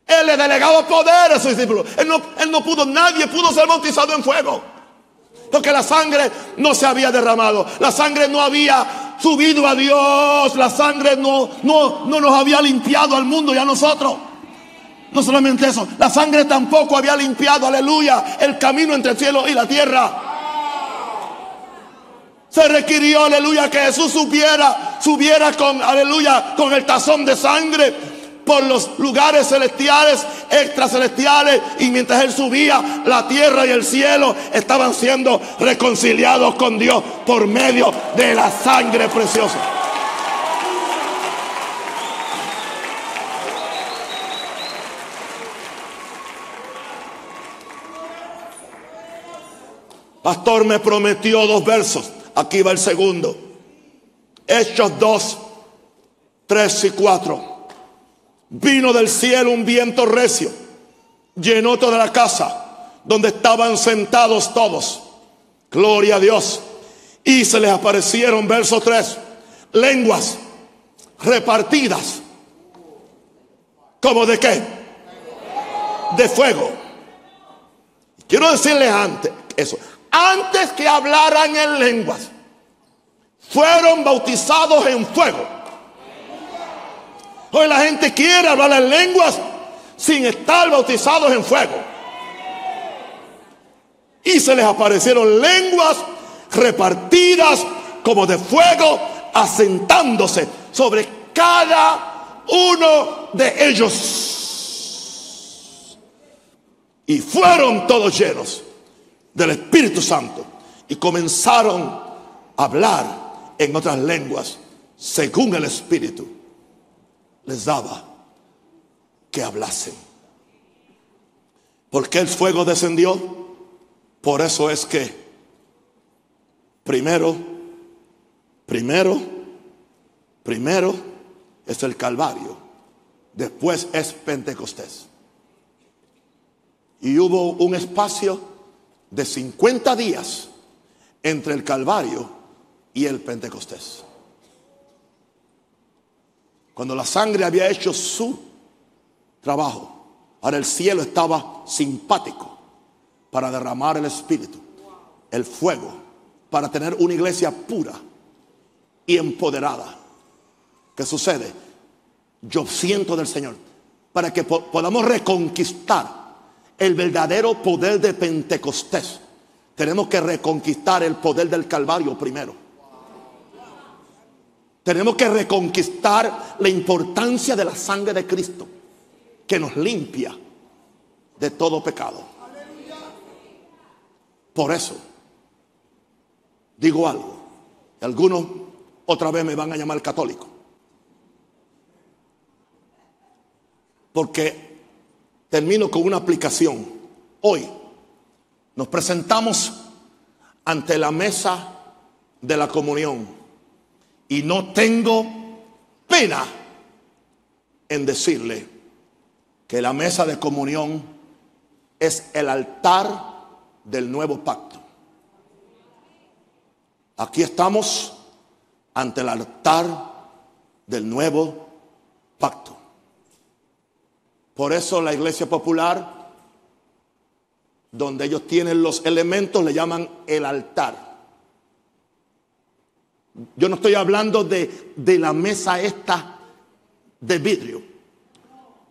Él le delegaba poder a sus discípulos. Él no, él no pudo, nadie pudo ser bautizado en fuego. Porque la sangre no se había derramado. La sangre no había subido a Dios. La sangre no, no, no nos había limpiado al mundo y a nosotros. No solamente eso, la sangre tampoco había limpiado, aleluya, el camino entre el cielo y la tierra. Se requirió, aleluya, que Jesús subiera, subiera con, aleluya, con el tazón de sangre por los lugares celestiales, extracelestiales, y mientras él subía, la tierra y el cielo estaban siendo reconciliados con Dios por medio de la sangre preciosa. Pastor me prometió dos versos. Aquí va el segundo. Hechos 2, 3 y 4. Vino del cielo un viento recio, llenó toda la casa donde estaban sentados todos. Gloria a Dios. Y se les aparecieron, verso 3, lenguas repartidas. ¿Como de qué? De fuego. Quiero decirles antes eso. Antes que hablaran en lenguas, fueron bautizados en fuego. Hoy la gente quiere hablar en lenguas sin estar bautizados en fuego. Y se les aparecieron lenguas repartidas como de fuego, asentándose sobre cada uno de ellos. Y fueron todos llenos del Espíritu Santo y comenzaron a hablar en otras lenguas según el Espíritu les daba que hablasen. ¿Por qué el fuego descendió? Por eso es que primero, primero, primero es el Calvario, después es Pentecostés. Y hubo un espacio de 50 días entre el Calvario y el Pentecostés. Cuando la sangre había hecho su trabajo, ahora el cielo estaba simpático para derramar el Espíritu, el fuego, para tener una iglesia pura y empoderada. ¿Qué sucede? Yo siento del Señor para que podamos reconquistar el verdadero poder de Pentecostés. Tenemos que reconquistar el poder del Calvario primero. Tenemos que reconquistar la importancia de la sangre de Cristo, que nos limpia de todo pecado. Por eso, digo algo, algunos otra vez me van a llamar católico. Porque Termino con una aplicación. Hoy nos presentamos ante la mesa de la comunión y no tengo pena en decirle que la mesa de comunión es el altar del nuevo pacto. Aquí estamos ante el altar del nuevo pacto. Por eso la iglesia popular, donde ellos tienen los elementos, le llaman el altar. Yo no estoy hablando de, de la mesa esta de vidrio.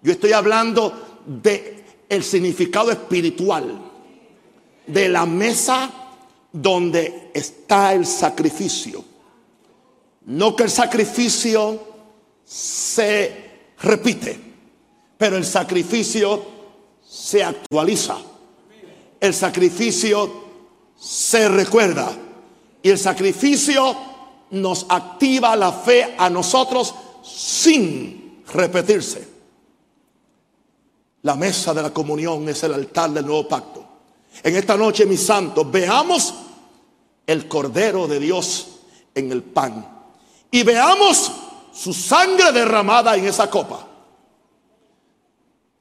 Yo estoy hablando de el significado espiritual de la mesa donde está el sacrificio. No que el sacrificio se repite. Pero el sacrificio se actualiza. El sacrificio se recuerda. Y el sacrificio nos activa la fe a nosotros sin repetirse. La mesa de la comunión es el altar del nuevo pacto. En esta noche, mis santos, veamos el Cordero de Dios en el pan. Y veamos su sangre derramada en esa copa.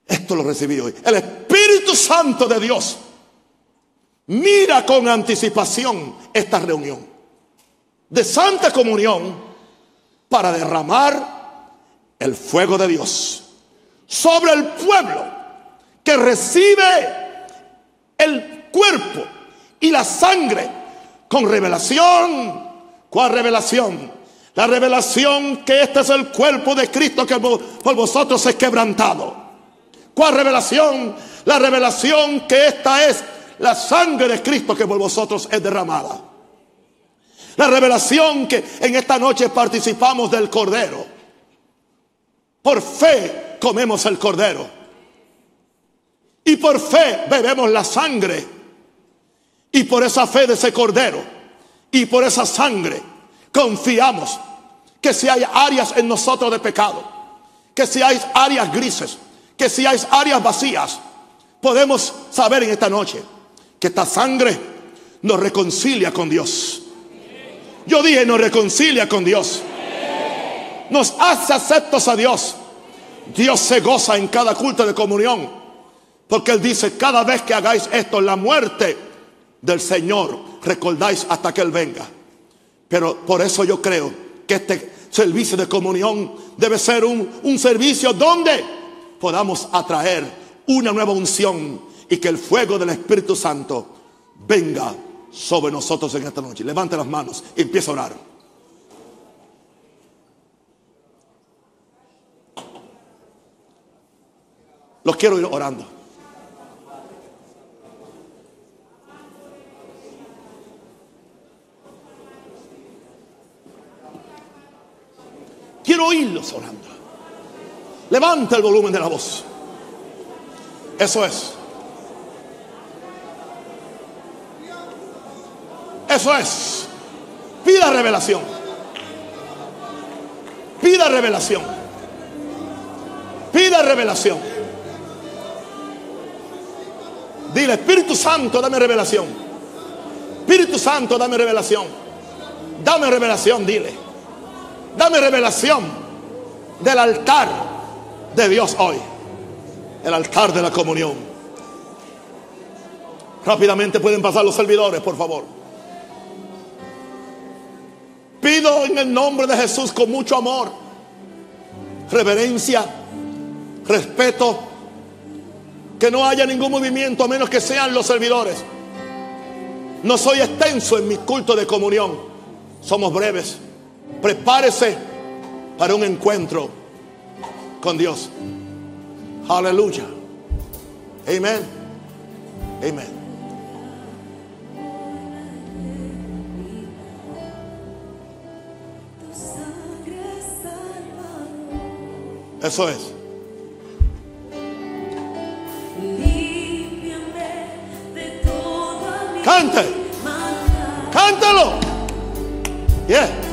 Esto lo recibí hoy. El Espíritu Santo de Dios mira con anticipación esta reunión de santa comunión para derramar el fuego de Dios sobre el pueblo que recibe el cuerpo y la sangre con revelación. ¿Cuál revelación? La revelación que este es el cuerpo de Cristo que por vosotros es quebrantado. ¿Cuál revelación? La revelación que esta es la sangre de Cristo que por vosotros es derramada. La revelación que en esta noche participamos del Cordero. Por fe comemos el Cordero. Y por fe bebemos la sangre. Y por esa fe de ese Cordero. Y por esa sangre confiamos que si hay áreas en nosotros de pecado. Que si hay áreas grises que si hay áreas vacías, podemos saber en esta noche que esta sangre nos reconcilia con Dios. Yo dije, nos reconcilia con Dios. Nos hace aceptos a Dios. Dios se goza en cada culto de comunión. Porque Él dice, cada vez que hagáis esto, la muerte del Señor, recordáis hasta que Él venga. Pero por eso yo creo que este servicio de comunión debe ser un, un servicio donde podamos atraer una nueva unción y que el fuego del Espíritu Santo venga sobre nosotros en esta noche. Levante las manos y empieza a orar. Los quiero ir orando. Quiero oírlos orando. Levanta el volumen de la voz. Eso es. Eso es. Pida revelación. Pida revelación. Pida revelación. Dile, Espíritu Santo, dame revelación. Espíritu Santo, dame revelación. Dame revelación, dile. Dame revelación del altar de Dios hoy. El altar de la comunión. Rápidamente pueden pasar los servidores, por favor. Pido en el nombre de Jesús con mucho amor, reverencia, respeto, que no haya ningún movimiento a menos que sean los servidores. No soy extenso en mi culto de comunión. Somos breves. Prepárese para un encuentro con Dios. Aleluya. Amén. Amén. Eso es. Cante. Cántalo. Yeah.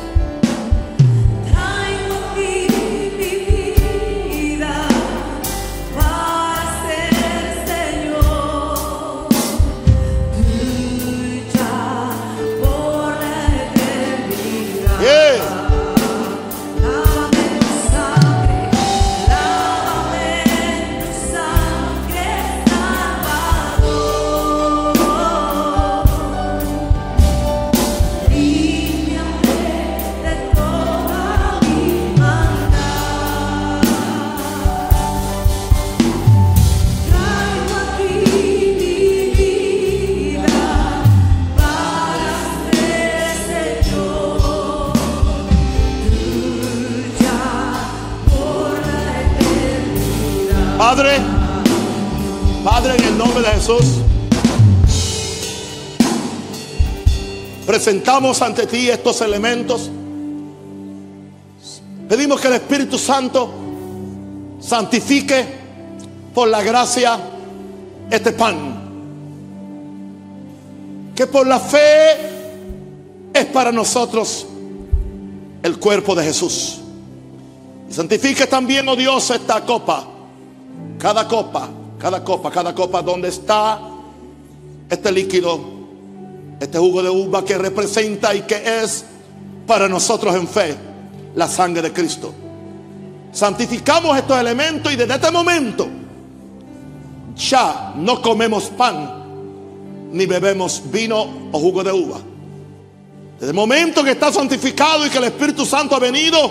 Presentamos ante ti estos elementos. Pedimos que el Espíritu Santo santifique por la gracia este pan. Que por la fe es para nosotros el cuerpo de Jesús. Santifique también, oh Dios, esta copa cada copa, cada copa, cada copa donde está este líquido, este jugo de uva que representa y que es para nosotros en fe la sangre de Cristo. Santificamos estos elementos y desde este momento ya no comemos pan ni bebemos vino o jugo de uva. Desde el momento que está santificado y que el Espíritu Santo ha venido,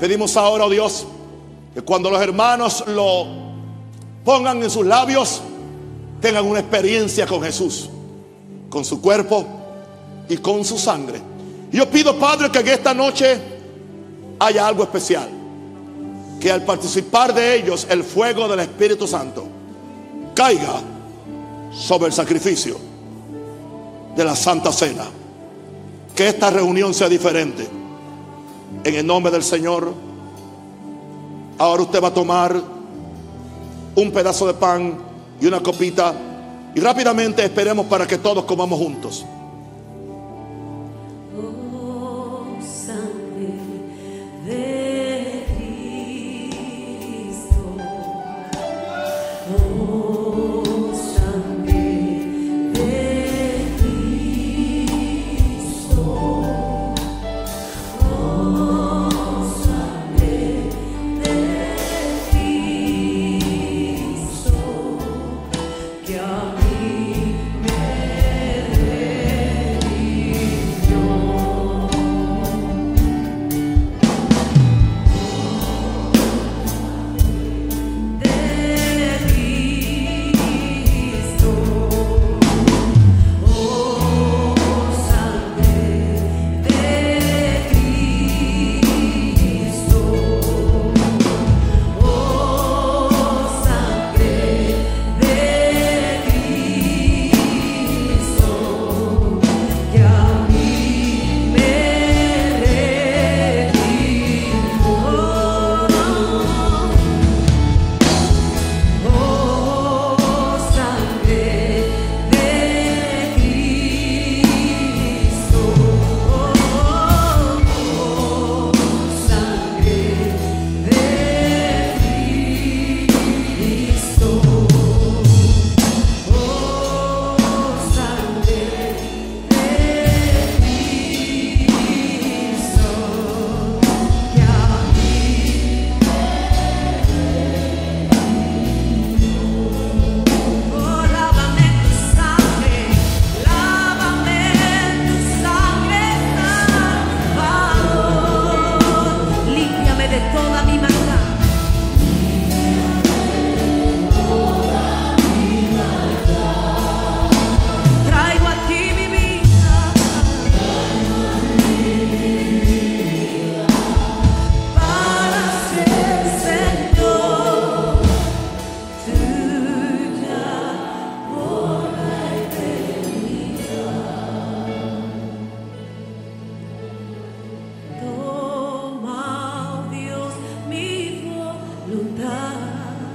pedimos ahora, oh Dios, que cuando los hermanos lo pongan en sus labios, tengan una experiencia con Jesús, con su cuerpo y con su sangre. Yo pido, Padre, que en esta noche haya algo especial. Que al participar de ellos el fuego del Espíritu Santo caiga sobre el sacrificio de la Santa Cena. Que esta reunión sea diferente. En el nombre del Señor, ahora usted va a tomar un pedazo de pan y una copita y rápidamente esperemos para que todos comamos juntos.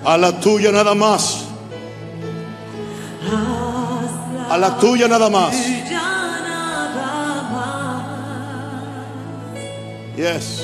A la tuya nada más. A la tuya nada más. Yes.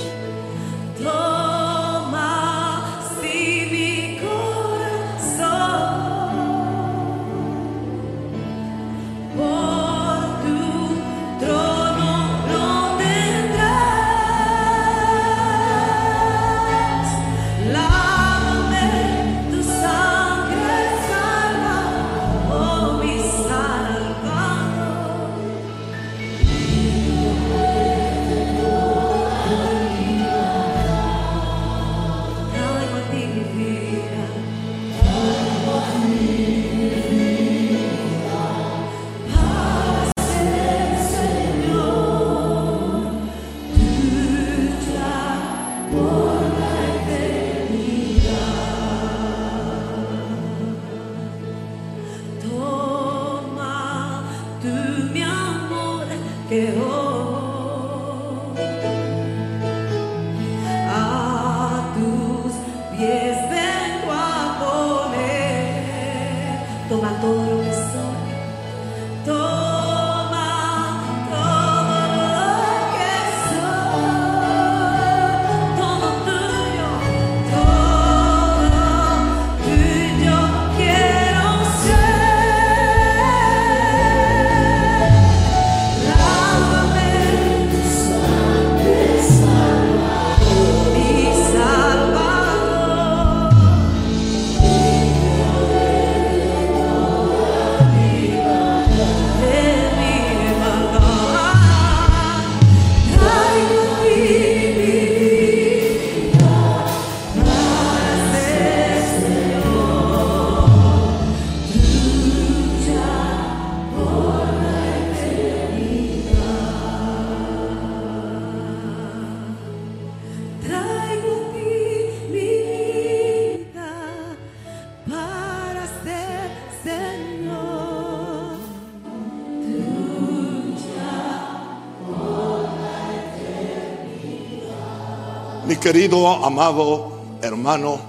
Querido, amado hermano,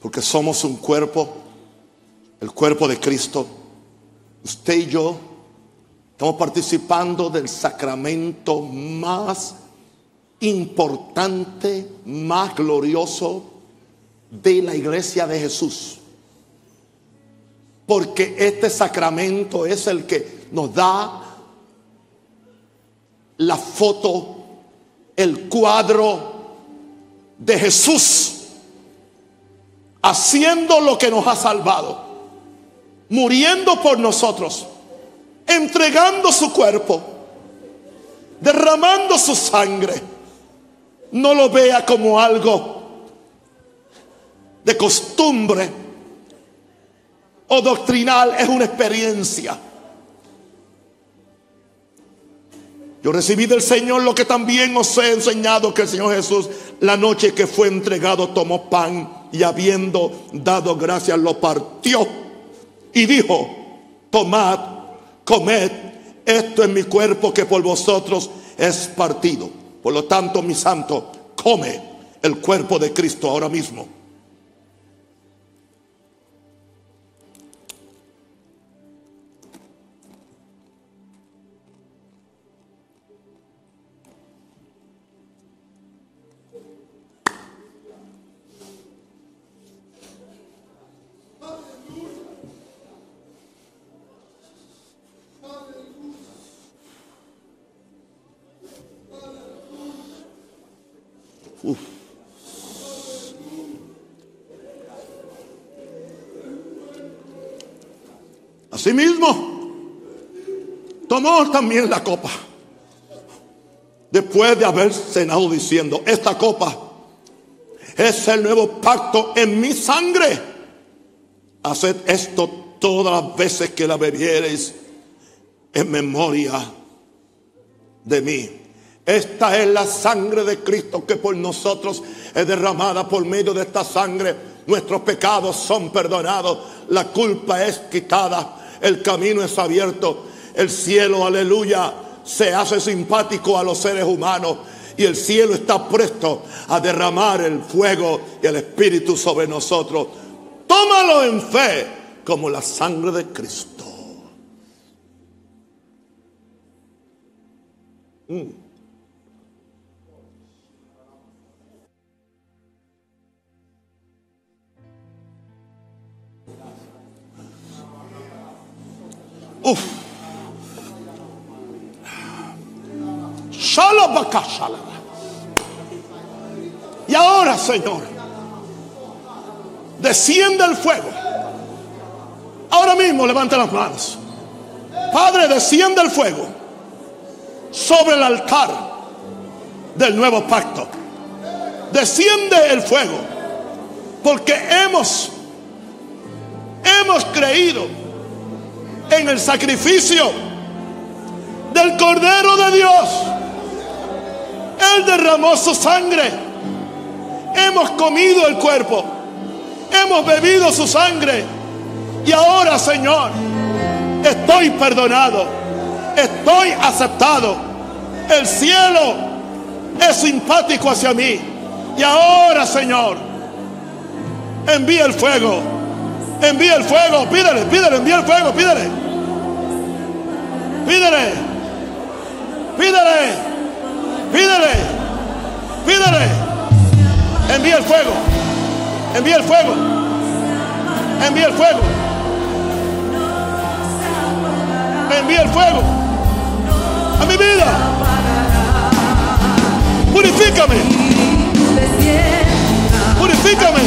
porque somos un cuerpo, el cuerpo de Cristo, usted y yo estamos participando del sacramento más importante, más glorioso de la iglesia de Jesús. Porque este sacramento es el que nos da la foto el cuadro de Jesús haciendo lo que nos ha salvado, muriendo por nosotros, entregando su cuerpo, derramando su sangre. No lo vea como algo de costumbre o doctrinal, es una experiencia. Yo recibí del Señor lo que también os he enseñado que el Señor Jesús, la noche que fue entregado, tomó pan y habiendo dado gracias, lo partió y dijo, tomad, comed, esto es mi cuerpo que por vosotros es partido. Por lo tanto, mi santo, come el cuerpo de Cristo ahora mismo. Asimismo, tomó también la copa. Después de haber cenado diciendo, esta copa es el nuevo pacto en mi sangre. Haced esto todas las veces que la bebiereis en memoria de mí. Esta es la sangre de Cristo que por nosotros es derramada por medio de esta sangre. Nuestros pecados son perdonados, la culpa es quitada, el camino es abierto, el cielo, aleluya, se hace simpático a los seres humanos. y el cielo está presto a derramar el fuego y el espíritu sobre nosotros. Tómalo en fe como la sangre de Cristo. Mm. Uf. Y ahora, Señor, desciende el fuego. Ahora mismo levanta las manos. Padre, desciende el fuego sobre el altar del nuevo pacto. Desciende el fuego porque hemos hemos creído en el sacrificio del Cordero de Dios. Él derramó su sangre. Hemos comido el cuerpo. Hemos bebido su sangre. Y ahora, Señor, estoy perdonado. Estoy aceptado. El cielo es simpático hacia mí. Y ahora, Señor, envía el fuego. Envía el fuego. Pídele, pídele, envía el fuego, pídele. Pídele. Pídele. Pídele. Pídele. Envía el fuego. Envía el fuego. Envía el fuego. Envía el fuego. A mi vida. Purifícame. Purifícame.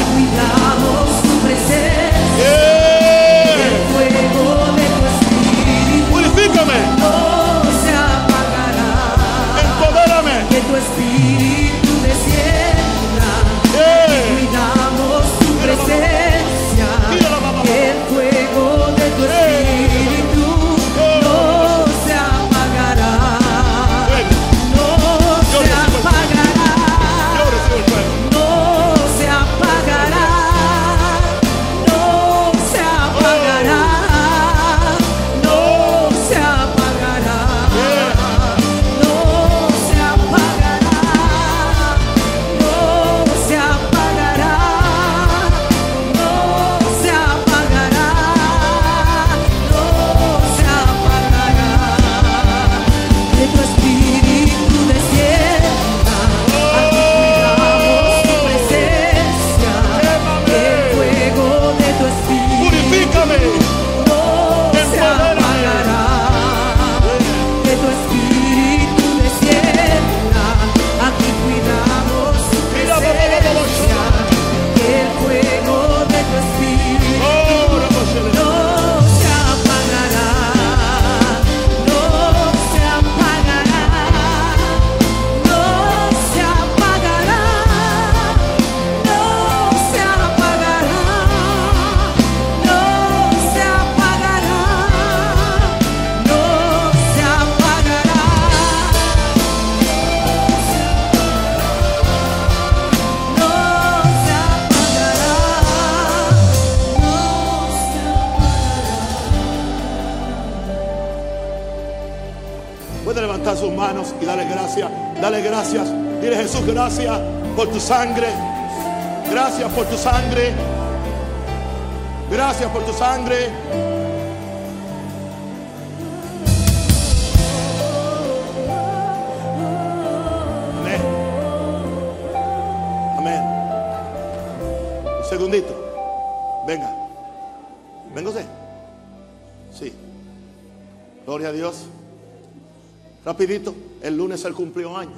Dale gracias. Dile Jesús, gracias por tu sangre. Gracias por tu sangre. Gracias por tu sangre. Amén. Un segundito. Venga. Venga usted. Sí. Gloria a Dios. Rapidito, el lunes él cumplió año.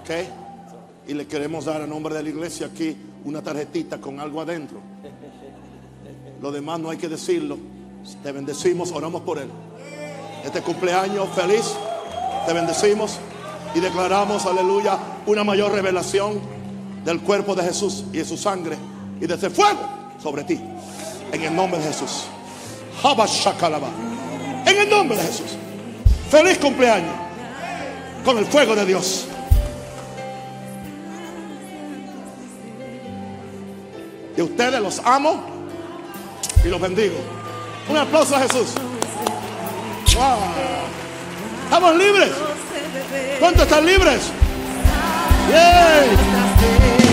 ¿Ok? Y le queremos dar a nombre de la iglesia aquí una tarjetita con algo adentro. Lo demás no hay que decirlo. Te bendecimos, oramos por él. Este cumpleaños feliz. Te bendecimos y declaramos, aleluya, una mayor revelación del cuerpo de Jesús y de su sangre y de ese fuego sobre ti. En el nombre de Jesús. En el nombre de Jesús. Feliz cumpleaños con el fuego de Dios. Y ustedes los amo y los bendigo. Un aplauso a Jesús. Wow. Estamos libres. ¿Cuántos están libres? ¡Yay!